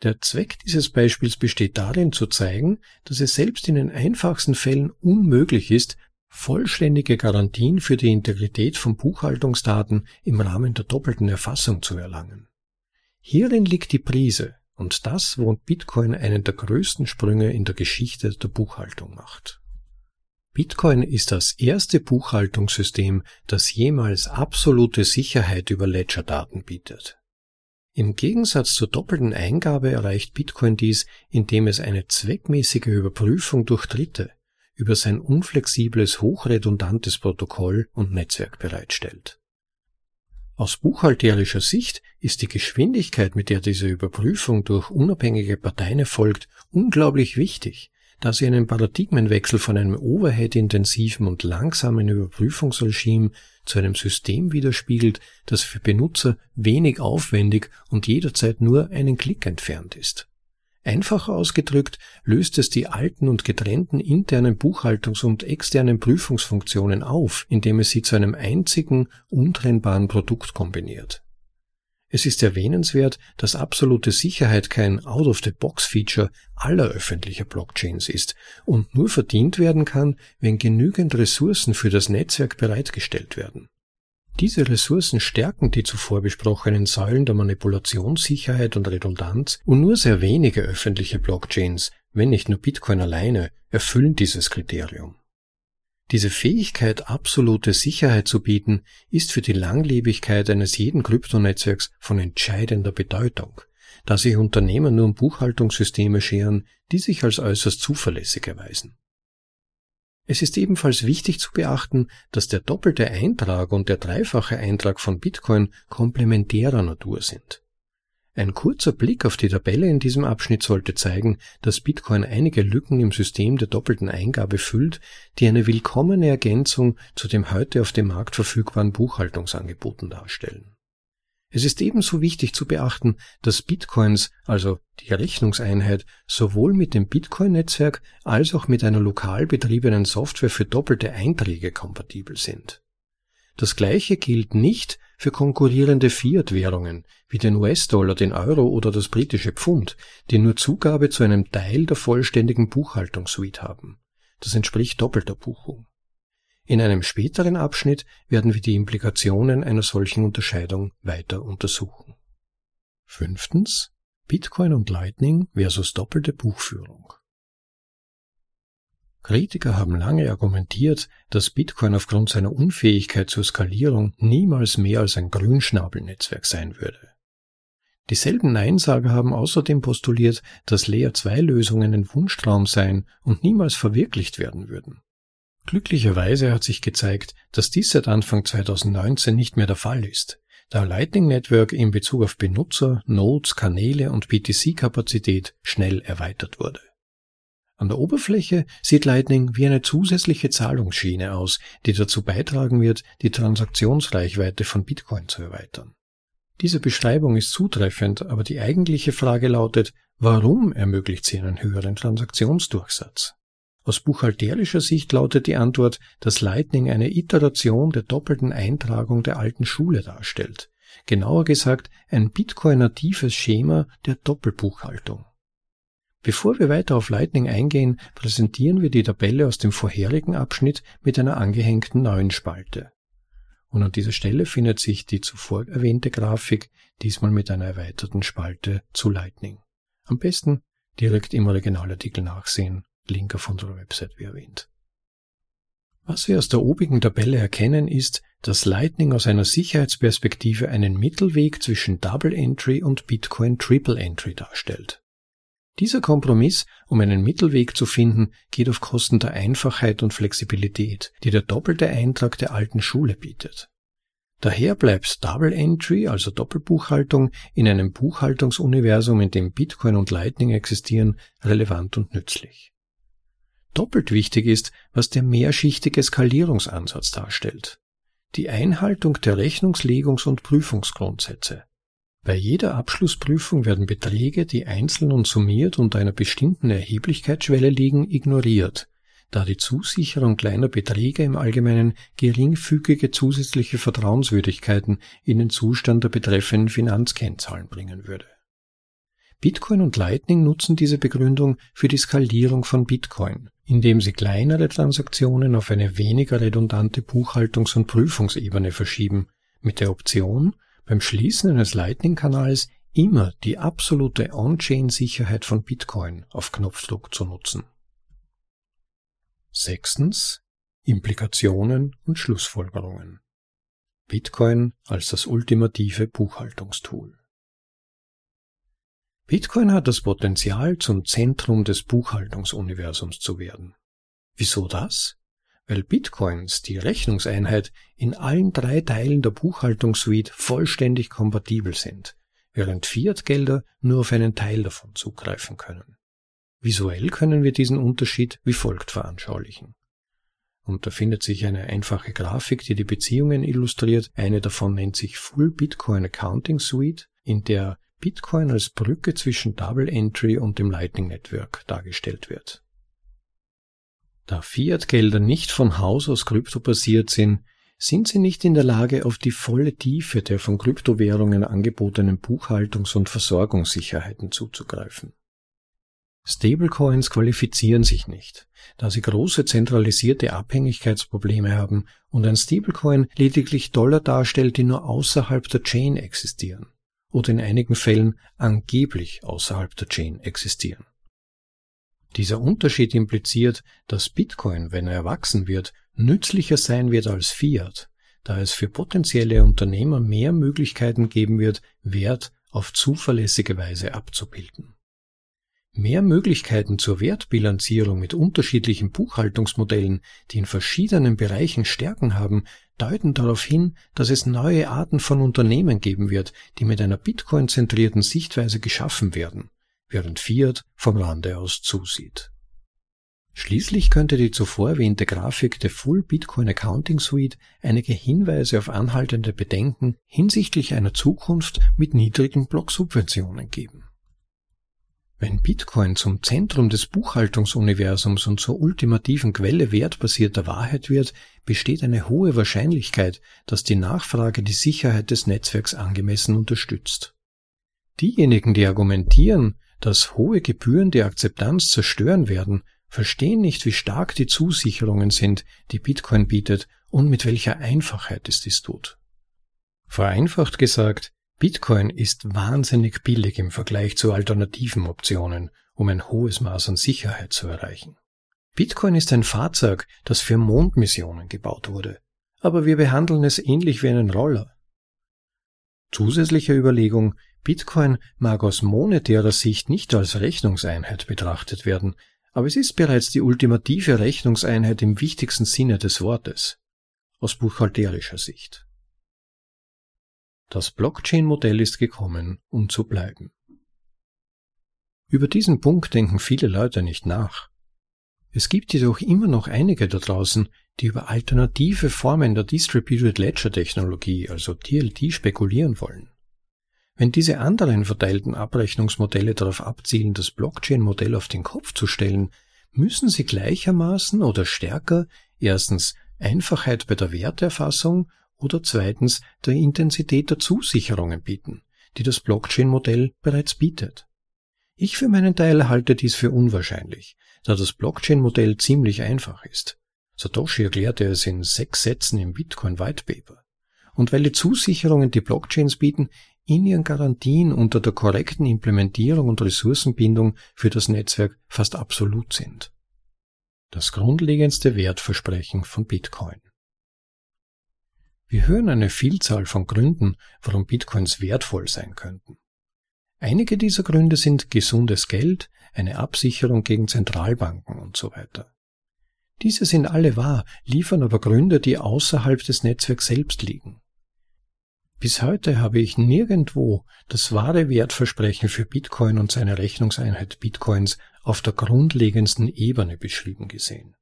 Der Zweck dieses Beispiels besteht darin zu zeigen, dass es selbst in den einfachsten Fällen unmöglich ist, vollständige Garantien für die Integrität von Buchhaltungsdaten im Rahmen der doppelten Erfassung zu erlangen. Hierin liegt die Prise, und das, wo Bitcoin einen der größten Sprünge in der Geschichte der Buchhaltung macht. Bitcoin ist das erste Buchhaltungssystem, das jemals absolute Sicherheit über Ledgerdaten bietet. Im Gegensatz zur doppelten Eingabe erreicht Bitcoin dies, indem es eine zweckmäßige Überprüfung durch Dritte, über sein unflexibles, hochredundantes Protokoll und Netzwerk bereitstellt. Aus buchhalterischer Sicht ist die Geschwindigkeit, mit der diese Überprüfung durch unabhängige Parteien erfolgt, unglaublich wichtig, da sie einen Paradigmenwechsel von einem overhead-intensiven und langsamen Überprüfungsregime zu einem System widerspiegelt, das für Benutzer wenig aufwendig und jederzeit nur einen Klick entfernt ist. Einfach ausgedrückt löst es die alten und getrennten internen Buchhaltungs- und externen Prüfungsfunktionen auf, indem es sie zu einem einzigen, untrennbaren Produkt kombiniert. Es ist erwähnenswert, dass absolute Sicherheit kein Out-of-the-Box-Feature aller öffentlicher Blockchains ist und nur verdient werden kann, wenn genügend Ressourcen für das Netzwerk bereitgestellt werden. Diese Ressourcen stärken die zuvor besprochenen Säulen der Manipulationssicherheit und Redundanz und nur sehr wenige öffentliche Blockchains, wenn nicht nur Bitcoin alleine, erfüllen dieses Kriterium. Diese Fähigkeit, absolute Sicherheit zu bieten, ist für die Langlebigkeit eines jeden Kryptonetzwerks von entscheidender Bedeutung, da sich Unternehmen nur um Buchhaltungssysteme scheren, die sich als äußerst zuverlässig erweisen. Es ist ebenfalls wichtig zu beachten, dass der doppelte Eintrag und der dreifache Eintrag von Bitcoin komplementärer Natur sind. Ein kurzer Blick auf die Tabelle in diesem Abschnitt sollte zeigen, dass Bitcoin einige Lücken im System der doppelten Eingabe füllt, die eine willkommene Ergänzung zu dem heute auf dem Markt verfügbaren Buchhaltungsangeboten darstellen. Es ist ebenso wichtig zu beachten, dass Bitcoins, also die Rechnungseinheit, sowohl mit dem Bitcoin-Netzwerk als auch mit einer lokal betriebenen Software für doppelte Einträge kompatibel sind. Das gleiche gilt nicht für konkurrierende Fiat-Währungen wie den US-Dollar, den Euro oder das britische Pfund, die nur Zugabe zu einem Teil der vollständigen Buchhaltungssuite haben. Das entspricht doppelter Buchung. In einem späteren Abschnitt werden wir die Implikationen einer solchen Unterscheidung weiter untersuchen. Fünftens Bitcoin und Lightning versus doppelte Buchführung. Kritiker haben lange argumentiert, dass Bitcoin aufgrund seiner Unfähigkeit zur Skalierung niemals mehr als ein Grünschnabelnetzwerk sein würde. Dieselben Neinsager haben außerdem postuliert, dass Layer 2 Lösungen ein Wunschtraum seien und niemals verwirklicht werden würden. Glücklicherweise hat sich gezeigt, dass dies seit Anfang 2019 nicht mehr der Fall ist, da Lightning Network in Bezug auf Benutzer, Nodes, Kanäle und BTC-Kapazität schnell erweitert wurde. An der Oberfläche sieht Lightning wie eine zusätzliche Zahlungsschiene aus, die dazu beitragen wird, die Transaktionsreichweite von Bitcoin zu erweitern. Diese Beschreibung ist zutreffend, aber die eigentliche Frage lautet, warum ermöglicht sie einen höheren Transaktionsdurchsatz? Aus buchhalterischer Sicht lautet die Antwort, dass Lightning eine Iteration der doppelten Eintragung der alten Schule darstellt. Genauer gesagt ein Bitcoin-natives Schema der Doppelbuchhaltung. Bevor wir weiter auf Lightning eingehen, präsentieren wir die Tabelle aus dem vorherigen Abschnitt mit einer angehängten neuen Spalte. Und an dieser Stelle findet sich die zuvor erwähnte Grafik, diesmal mit einer erweiterten Spalte zu Lightning. Am besten direkt im Originalartikel nachsehen, Link auf unserer Website wie erwähnt. Was wir aus der obigen Tabelle erkennen ist, dass Lightning aus einer Sicherheitsperspektive einen Mittelweg zwischen Double Entry und Bitcoin Triple Entry darstellt. Dieser Kompromiss, um einen Mittelweg zu finden, geht auf Kosten der Einfachheit und Flexibilität, die der doppelte Eintrag der alten Schule bietet. Daher bleibt Double Entry, also Doppelbuchhaltung, in einem Buchhaltungsuniversum, in dem Bitcoin und Lightning existieren, relevant und nützlich. Doppelt wichtig ist, was der mehrschichtige Skalierungsansatz darstellt. Die Einhaltung der Rechnungslegungs- und Prüfungsgrundsätze. Bei jeder Abschlussprüfung werden Beträge, die einzeln und summiert unter einer bestimmten Erheblichkeitsschwelle liegen, ignoriert, da die Zusicherung kleiner Beträge im Allgemeinen geringfügige zusätzliche Vertrauenswürdigkeiten in den Zustand der betreffenden Finanzkennzahlen bringen würde. Bitcoin und Lightning nutzen diese Begründung für die Skalierung von Bitcoin, indem sie kleinere Transaktionen auf eine weniger redundante Buchhaltungs- und Prüfungsebene verschieben, mit der Option, beim Schließen eines Lightning-Kanals immer die absolute On-Chain-Sicherheit von Bitcoin auf Knopfdruck zu nutzen. Sechstens Implikationen und Schlussfolgerungen. Bitcoin als das ultimative Buchhaltungstool. Bitcoin hat das Potenzial, zum Zentrum des Buchhaltungsuniversums zu werden. Wieso das? Weil Bitcoins, die Rechnungseinheit, in allen drei Teilen der Buchhaltungssuite vollständig kompatibel sind, während Fiat-Gelder nur auf einen Teil davon zugreifen können. Visuell können wir diesen Unterschied wie folgt veranschaulichen. Und da findet sich eine einfache Grafik, die die Beziehungen illustriert. Eine davon nennt sich Full Bitcoin Accounting Suite, in der Bitcoin als Brücke zwischen Double Entry und dem Lightning Network dargestellt wird. Da Fiat-Gelder nicht von Haus aus kryptobasiert sind, sind sie nicht in der Lage, auf die volle Tiefe der von Kryptowährungen angebotenen Buchhaltungs- und Versorgungssicherheiten zuzugreifen. Stablecoins qualifizieren sich nicht, da sie große zentralisierte Abhängigkeitsprobleme haben und ein Stablecoin lediglich Dollar darstellt, die nur außerhalb der Chain existieren oder in einigen Fällen angeblich außerhalb der Chain existieren. Dieser Unterschied impliziert, dass Bitcoin, wenn er erwachsen wird, nützlicher sein wird als Fiat, da es für potenzielle Unternehmer mehr Möglichkeiten geben wird, Wert auf zuverlässige Weise abzubilden. Mehr Möglichkeiten zur Wertbilanzierung mit unterschiedlichen Buchhaltungsmodellen, die in verschiedenen Bereichen Stärken haben, deuten darauf hin, dass es neue Arten von Unternehmen geben wird, die mit einer Bitcoin-zentrierten Sichtweise geschaffen werden während Fiat vom Lande aus zusieht. Schließlich könnte die zuvor erwähnte Grafik der Full Bitcoin Accounting Suite einige Hinweise auf anhaltende Bedenken hinsichtlich einer Zukunft mit niedrigen Blocksubventionen geben. Wenn Bitcoin zum Zentrum des Buchhaltungsuniversums und zur ultimativen Quelle wertbasierter Wahrheit wird, besteht eine hohe Wahrscheinlichkeit, dass die Nachfrage die Sicherheit des Netzwerks angemessen unterstützt. Diejenigen, die argumentieren, dass hohe Gebühren die Akzeptanz zerstören werden, verstehen nicht, wie stark die Zusicherungen sind, die Bitcoin bietet und mit welcher Einfachheit es dies tut. Vereinfacht gesagt, Bitcoin ist wahnsinnig billig im Vergleich zu alternativen Optionen, um ein hohes Maß an Sicherheit zu erreichen. Bitcoin ist ein Fahrzeug, das für Mondmissionen gebaut wurde, aber wir behandeln es ähnlich wie einen Roller. Zusätzliche Überlegung, Bitcoin mag aus monetärer Sicht nicht als Rechnungseinheit betrachtet werden, aber es ist bereits die ultimative Rechnungseinheit im wichtigsten Sinne des Wortes, aus buchhalterischer Sicht. Das Blockchain-Modell ist gekommen, um zu bleiben. Über diesen Punkt denken viele Leute nicht nach. Es gibt jedoch immer noch einige da draußen, die über alternative Formen der Distributed Ledger Technologie, also DLT, spekulieren wollen. Wenn diese anderen verteilten Abrechnungsmodelle darauf abzielen, das Blockchain-Modell auf den Kopf zu stellen, müssen sie gleichermaßen oder stärker erstens Einfachheit bei der Werterfassung oder zweitens der Intensität der Zusicherungen bieten, die das Blockchain-Modell bereits bietet. Ich für meinen Teil halte dies für unwahrscheinlich, da das Blockchain-Modell ziemlich einfach ist. Satoshi erklärte es in sechs Sätzen im Bitcoin White Paper. Und weil die Zusicherungen, die Blockchains bieten, in ihren Garantien unter der korrekten Implementierung und Ressourcenbindung für das Netzwerk fast absolut sind. Das grundlegendste Wertversprechen von Bitcoin. Wir hören eine Vielzahl von Gründen, warum Bitcoins wertvoll sein könnten. Einige dieser Gründe sind gesundes Geld, eine Absicherung gegen Zentralbanken und so weiter. Diese sind alle wahr, liefern aber Gründe, die außerhalb des Netzwerks selbst liegen. Bis heute habe ich nirgendwo das wahre Wertversprechen für Bitcoin und seine Rechnungseinheit Bitcoins auf der grundlegendsten Ebene beschrieben gesehen.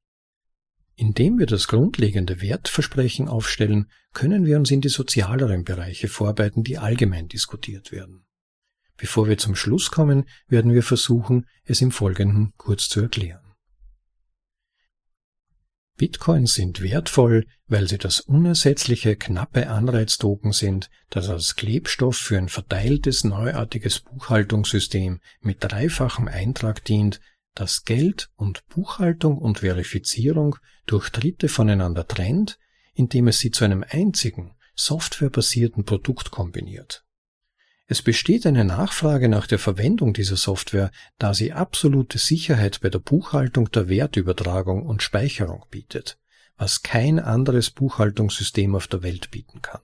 Indem wir das grundlegende Wertversprechen aufstellen, können wir uns in die sozialeren Bereiche vorbereiten, die allgemein diskutiert werden. Bevor wir zum Schluss kommen, werden wir versuchen, es im Folgenden kurz zu erklären. Bitcoins sind wertvoll, weil sie das unersetzliche, knappe Anreiztoken sind, das als Klebstoff für ein verteiltes, neuartiges Buchhaltungssystem mit dreifachem Eintrag dient, das Geld und Buchhaltung und Verifizierung durch Dritte voneinander trennt, indem es sie zu einem einzigen, softwarebasierten Produkt kombiniert. Es besteht eine Nachfrage nach der Verwendung dieser Software, da sie absolute Sicherheit bei der Buchhaltung der Wertübertragung und Speicherung bietet, was kein anderes Buchhaltungssystem auf der Welt bieten kann.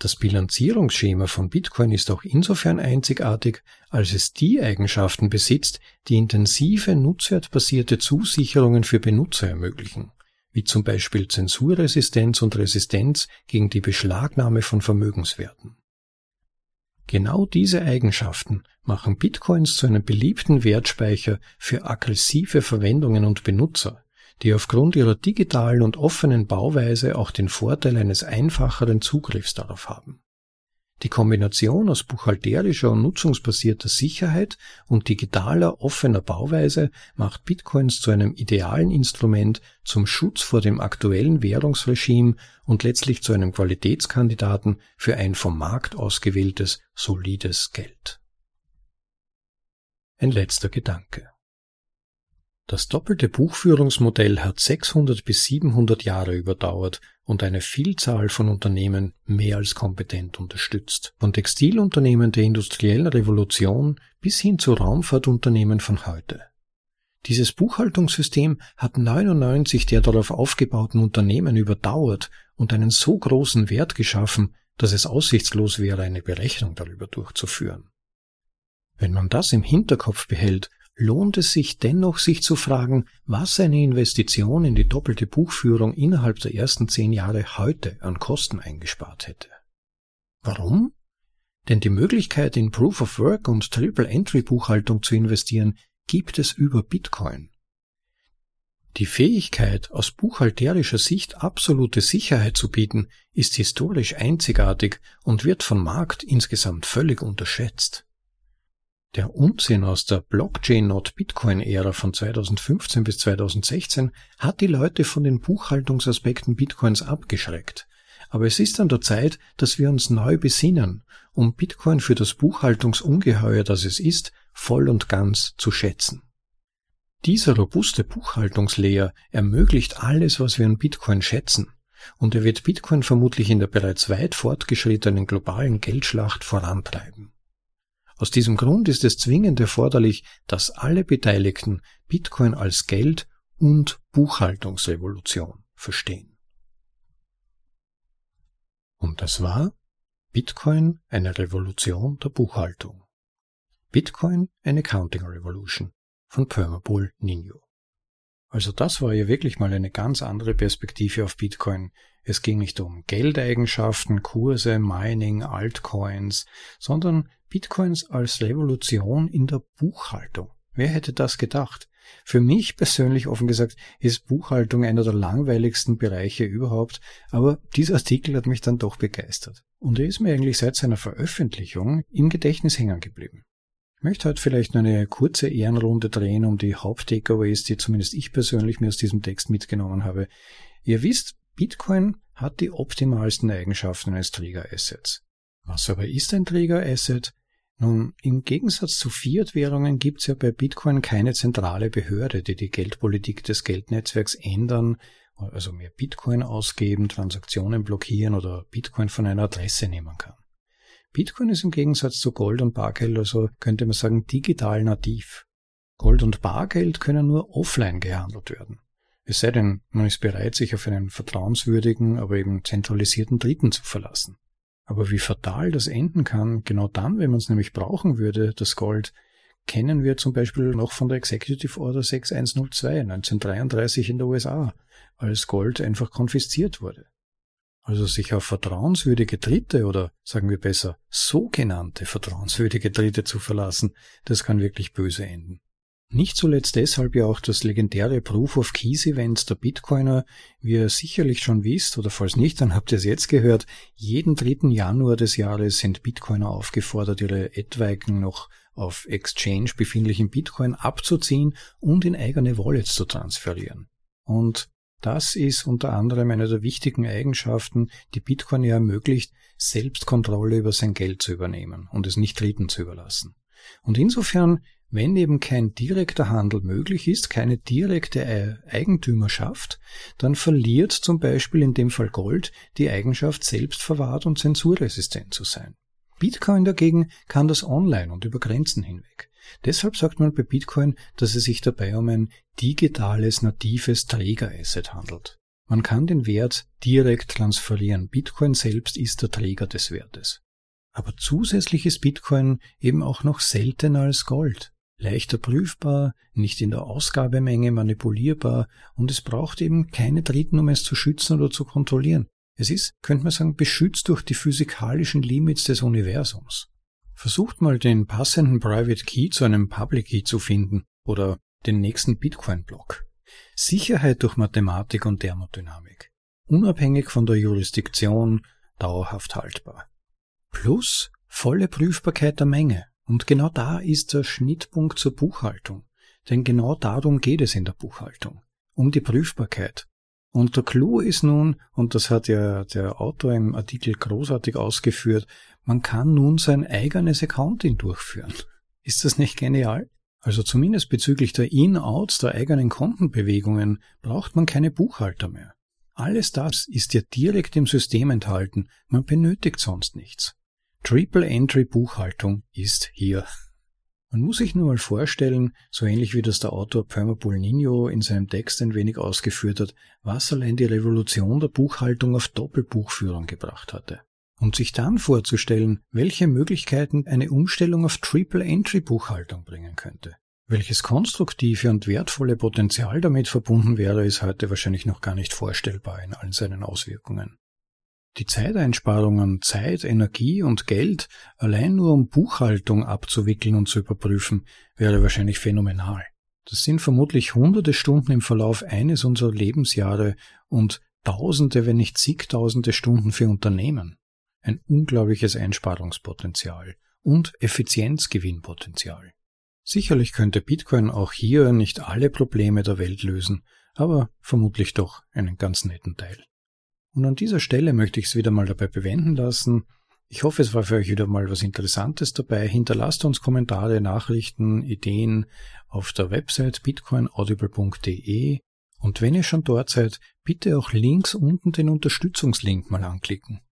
Das Bilanzierungsschema von Bitcoin ist auch insofern einzigartig, als es die Eigenschaften besitzt, die intensive nutzwertbasierte Zusicherungen für Benutzer ermöglichen, wie zum Beispiel Zensurresistenz und Resistenz gegen die Beschlagnahme von Vermögenswerten. Genau diese Eigenschaften machen Bitcoins zu einem beliebten Wertspeicher für aggressive Verwendungen und Benutzer, die aufgrund ihrer digitalen und offenen Bauweise auch den Vorteil eines einfacheren Zugriffs darauf haben. Die Kombination aus buchhalterischer und nutzungsbasierter Sicherheit und digitaler offener Bauweise macht Bitcoins zu einem idealen Instrument zum Schutz vor dem aktuellen Währungsregime und letztlich zu einem Qualitätskandidaten für ein vom Markt ausgewähltes, solides Geld. Ein letzter Gedanke. Das doppelte Buchführungsmodell hat 600 bis 700 Jahre überdauert und eine Vielzahl von Unternehmen mehr als kompetent unterstützt. Von Textilunternehmen der industriellen Revolution bis hin zu Raumfahrtunternehmen von heute. Dieses Buchhaltungssystem hat 99 der darauf aufgebauten Unternehmen überdauert und einen so großen Wert geschaffen, dass es aussichtslos wäre, eine Berechnung darüber durchzuführen. Wenn man das im Hinterkopf behält, lohnt es sich dennoch, sich zu fragen, was eine Investition in die doppelte Buchführung innerhalb der ersten zehn Jahre heute an Kosten eingespart hätte. Warum? Denn die Möglichkeit, in Proof of Work und Triple Entry Buchhaltung zu investieren, gibt es über Bitcoin. Die Fähigkeit, aus buchhalterischer Sicht absolute Sicherheit zu bieten, ist historisch einzigartig und wird vom Markt insgesamt völlig unterschätzt. Der Unsinn aus der Blockchain-Not-Bitcoin-Ära von 2015 bis 2016 hat die Leute von den Buchhaltungsaspekten Bitcoins abgeschreckt. Aber es ist an der Zeit, dass wir uns neu besinnen, um Bitcoin für das Buchhaltungsungeheuer, das es ist, voll und ganz zu schätzen. Dieser robuste Buchhaltungslayer ermöglicht alles, was wir an Bitcoin schätzen, und er wird Bitcoin vermutlich in der bereits weit fortgeschrittenen globalen Geldschlacht vorantreiben. Aus diesem Grund ist es zwingend erforderlich, dass alle Beteiligten Bitcoin als Geld- und Buchhaltungsrevolution verstehen. Und das war Bitcoin eine Revolution der Buchhaltung. Bitcoin eine Accounting Revolution von Permabull Nino. Also das war ja wirklich mal eine ganz andere Perspektive auf Bitcoin. Es ging nicht um Geldeigenschaften, Kurse, Mining, Altcoins, sondern Bitcoins als Revolution in der Buchhaltung. Wer hätte das gedacht? Für mich persönlich offen gesagt ist Buchhaltung einer der langweiligsten Bereiche überhaupt, aber dieser Artikel hat mich dann doch begeistert. Und er ist mir eigentlich seit seiner Veröffentlichung im Gedächtnis hängen geblieben. Ich möchte heute vielleicht nur eine kurze Ehrenrunde drehen um die Haupt-Takeaways, die zumindest ich persönlich mir aus diesem Text mitgenommen habe. Ihr wisst, Bitcoin hat die optimalsten Eigenschaften eines Träger-Assets. Was aber ist ein Träger-Asset? Nun, im Gegensatz zu Fiat-Währungen gibt es ja bei Bitcoin keine zentrale Behörde, die die Geldpolitik des Geldnetzwerks ändern, also mehr Bitcoin ausgeben, Transaktionen blockieren oder Bitcoin von einer Adresse nehmen kann. Bitcoin ist im Gegensatz zu Gold und Bargeld, also könnte man sagen, digital nativ. Gold und Bargeld können nur offline gehandelt werden. Es sei denn, man ist bereit, sich auf einen vertrauenswürdigen, aber eben zentralisierten Dritten zu verlassen. Aber wie fatal das enden kann, genau dann, wenn man es nämlich brauchen würde, das Gold, kennen wir zum Beispiel noch von der Executive Order 6102 1933 in der USA, als Gold einfach konfisziert wurde. Also sich auf vertrauenswürdige Dritte oder sagen wir besser sogenannte vertrauenswürdige Dritte zu verlassen, das kann wirklich böse enden. Nicht zuletzt deshalb ja auch das legendäre Proof of Keys Event der Bitcoiner, wie ihr sicherlich schon wisst, oder falls nicht, dann habt ihr es jetzt gehört, jeden 3. Januar des Jahres sind Bitcoiner aufgefordert, ihre etwaigen noch auf Exchange befindlichen Bitcoin abzuziehen und in eigene Wallets zu transferieren. Und das ist unter anderem eine der wichtigen Eigenschaften, die Bitcoin ja ermöglicht, Selbstkontrolle über sein Geld zu übernehmen und es nicht Dritten zu überlassen. Und insofern wenn eben kein direkter Handel möglich ist, keine direkte Eigentümerschaft, dann verliert zum Beispiel in dem Fall Gold die Eigenschaft, selbstverwahrt und zensurresistent zu sein. Bitcoin dagegen kann das online und über Grenzen hinweg. Deshalb sagt man bei Bitcoin, dass es sich dabei um ein digitales, natives Trägerasset handelt. Man kann den Wert direkt transferieren. Bitcoin selbst ist der Träger des Wertes. Aber zusätzlich ist Bitcoin eben auch noch seltener als Gold leichter prüfbar, nicht in der Ausgabemenge manipulierbar und es braucht eben keine Dritten, um es zu schützen oder zu kontrollieren. Es ist, könnte man sagen, beschützt durch die physikalischen Limits des Universums. Versucht mal den passenden Private Key zu einem Public Key zu finden oder den nächsten Bitcoin-Block. Sicherheit durch Mathematik und Thermodynamik. Unabhängig von der Jurisdiktion, dauerhaft haltbar. Plus volle Prüfbarkeit der Menge. Und genau da ist der Schnittpunkt zur Buchhaltung. Denn genau darum geht es in der Buchhaltung. Um die Prüfbarkeit. Und der Clou ist nun, und das hat ja der Autor im Artikel großartig ausgeführt, man kann nun sein eigenes Accounting durchführen. Ist das nicht genial? Also zumindest bezüglich der In-Outs der eigenen Kontenbewegungen braucht man keine Buchhalter mehr. Alles das ist ja direkt im System enthalten, man benötigt sonst nichts. Triple Entry Buchhaltung ist hier. Man muss sich nur mal vorstellen, so ähnlich wie das der Autor Permabull Nino in seinem Text ein wenig ausgeführt hat, was allein die Revolution der Buchhaltung auf Doppelbuchführung gebracht hatte. Und sich dann vorzustellen, welche Möglichkeiten eine Umstellung auf Triple Entry Buchhaltung bringen könnte. Welches konstruktive und wertvolle Potenzial damit verbunden wäre, ist heute wahrscheinlich noch gar nicht vorstellbar in allen seinen Auswirkungen. Die Zeiteinsparungen, Zeit, Energie und Geld allein nur um Buchhaltung abzuwickeln und zu überprüfen, wäre wahrscheinlich phänomenal. Das sind vermutlich hunderte Stunden im Verlauf eines unserer Lebensjahre und tausende, wenn nicht zigtausende Stunden für Unternehmen. Ein unglaubliches Einsparungspotenzial. und Effizienzgewinnpotenzial. Sicherlich könnte Bitcoin auch hier nicht alle Probleme der Welt lösen, aber vermutlich doch einen ganz netten Teil. Und an dieser Stelle möchte ich es wieder mal dabei bewenden lassen. Ich hoffe, es war für euch wieder mal was Interessantes dabei. Hinterlasst uns Kommentare, Nachrichten, Ideen auf der Website bitcoinaudible.de und wenn ihr schon dort seid, bitte auch links unten den Unterstützungslink mal anklicken.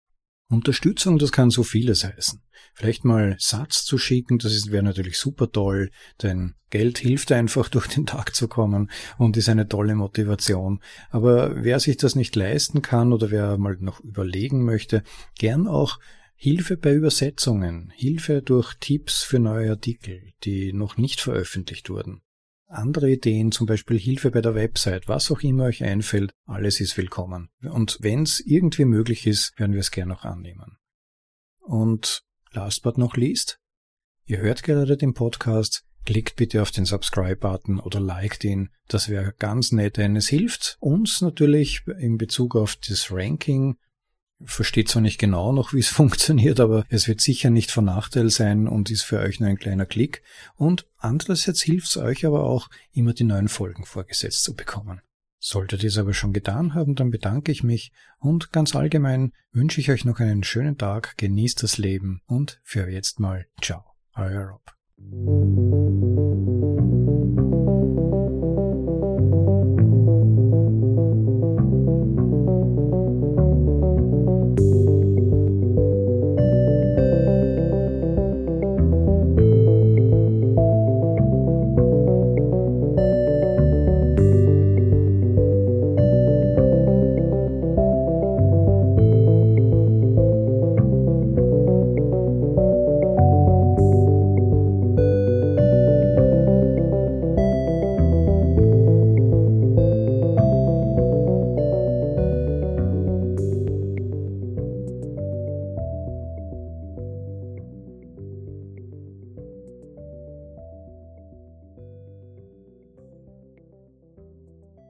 Unterstützung, das kann so vieles heißen. Vielleicht mal Satz zu schicken, das wäre natürlich super toll, denn Geld hilft einfach *laughs* durch den Tag zu kommen und ist eine tolle Motivation. Aber wer sich das nicht leisten kann oder wer mal noch überlegen möchte, gern auch Hilfe bei Übersetzungen, Hilfe durch Tipps für neue Artikel, die noch nicht veröffentlicht wurden andere Ideen, zum Beispiel Hilfe bei der Website, was auch immer euch einfällt, alles ist willkommen. Und wenn es irgendwie möglich ist, werden wir es gerne auch annehmen. Und last but not least, ihr hört gerade den Podcast, klickt bitte auf den Subscribe-Button oder liked ihn. Das wäre ganz nett, denn es hilft uns natürlich in Bezug auf das Ranking versteht zwar nicht genau noch, wie es *laughs* funktioniert, aber es wird sicher nicht von Nachteil sein und ist für euch nur ein kleiner Klick. Und andererseits hilft es euch aber auch, immer die neuen Folgen vorgesetzt zu bekommen. Solltet ihr es aber schon getan haben, dann bedanke ich mich und ganz allgemein wünsche ich euch noch einen schönen Tag, genießt das Leben und für jetzt mal ciao, euer Rob.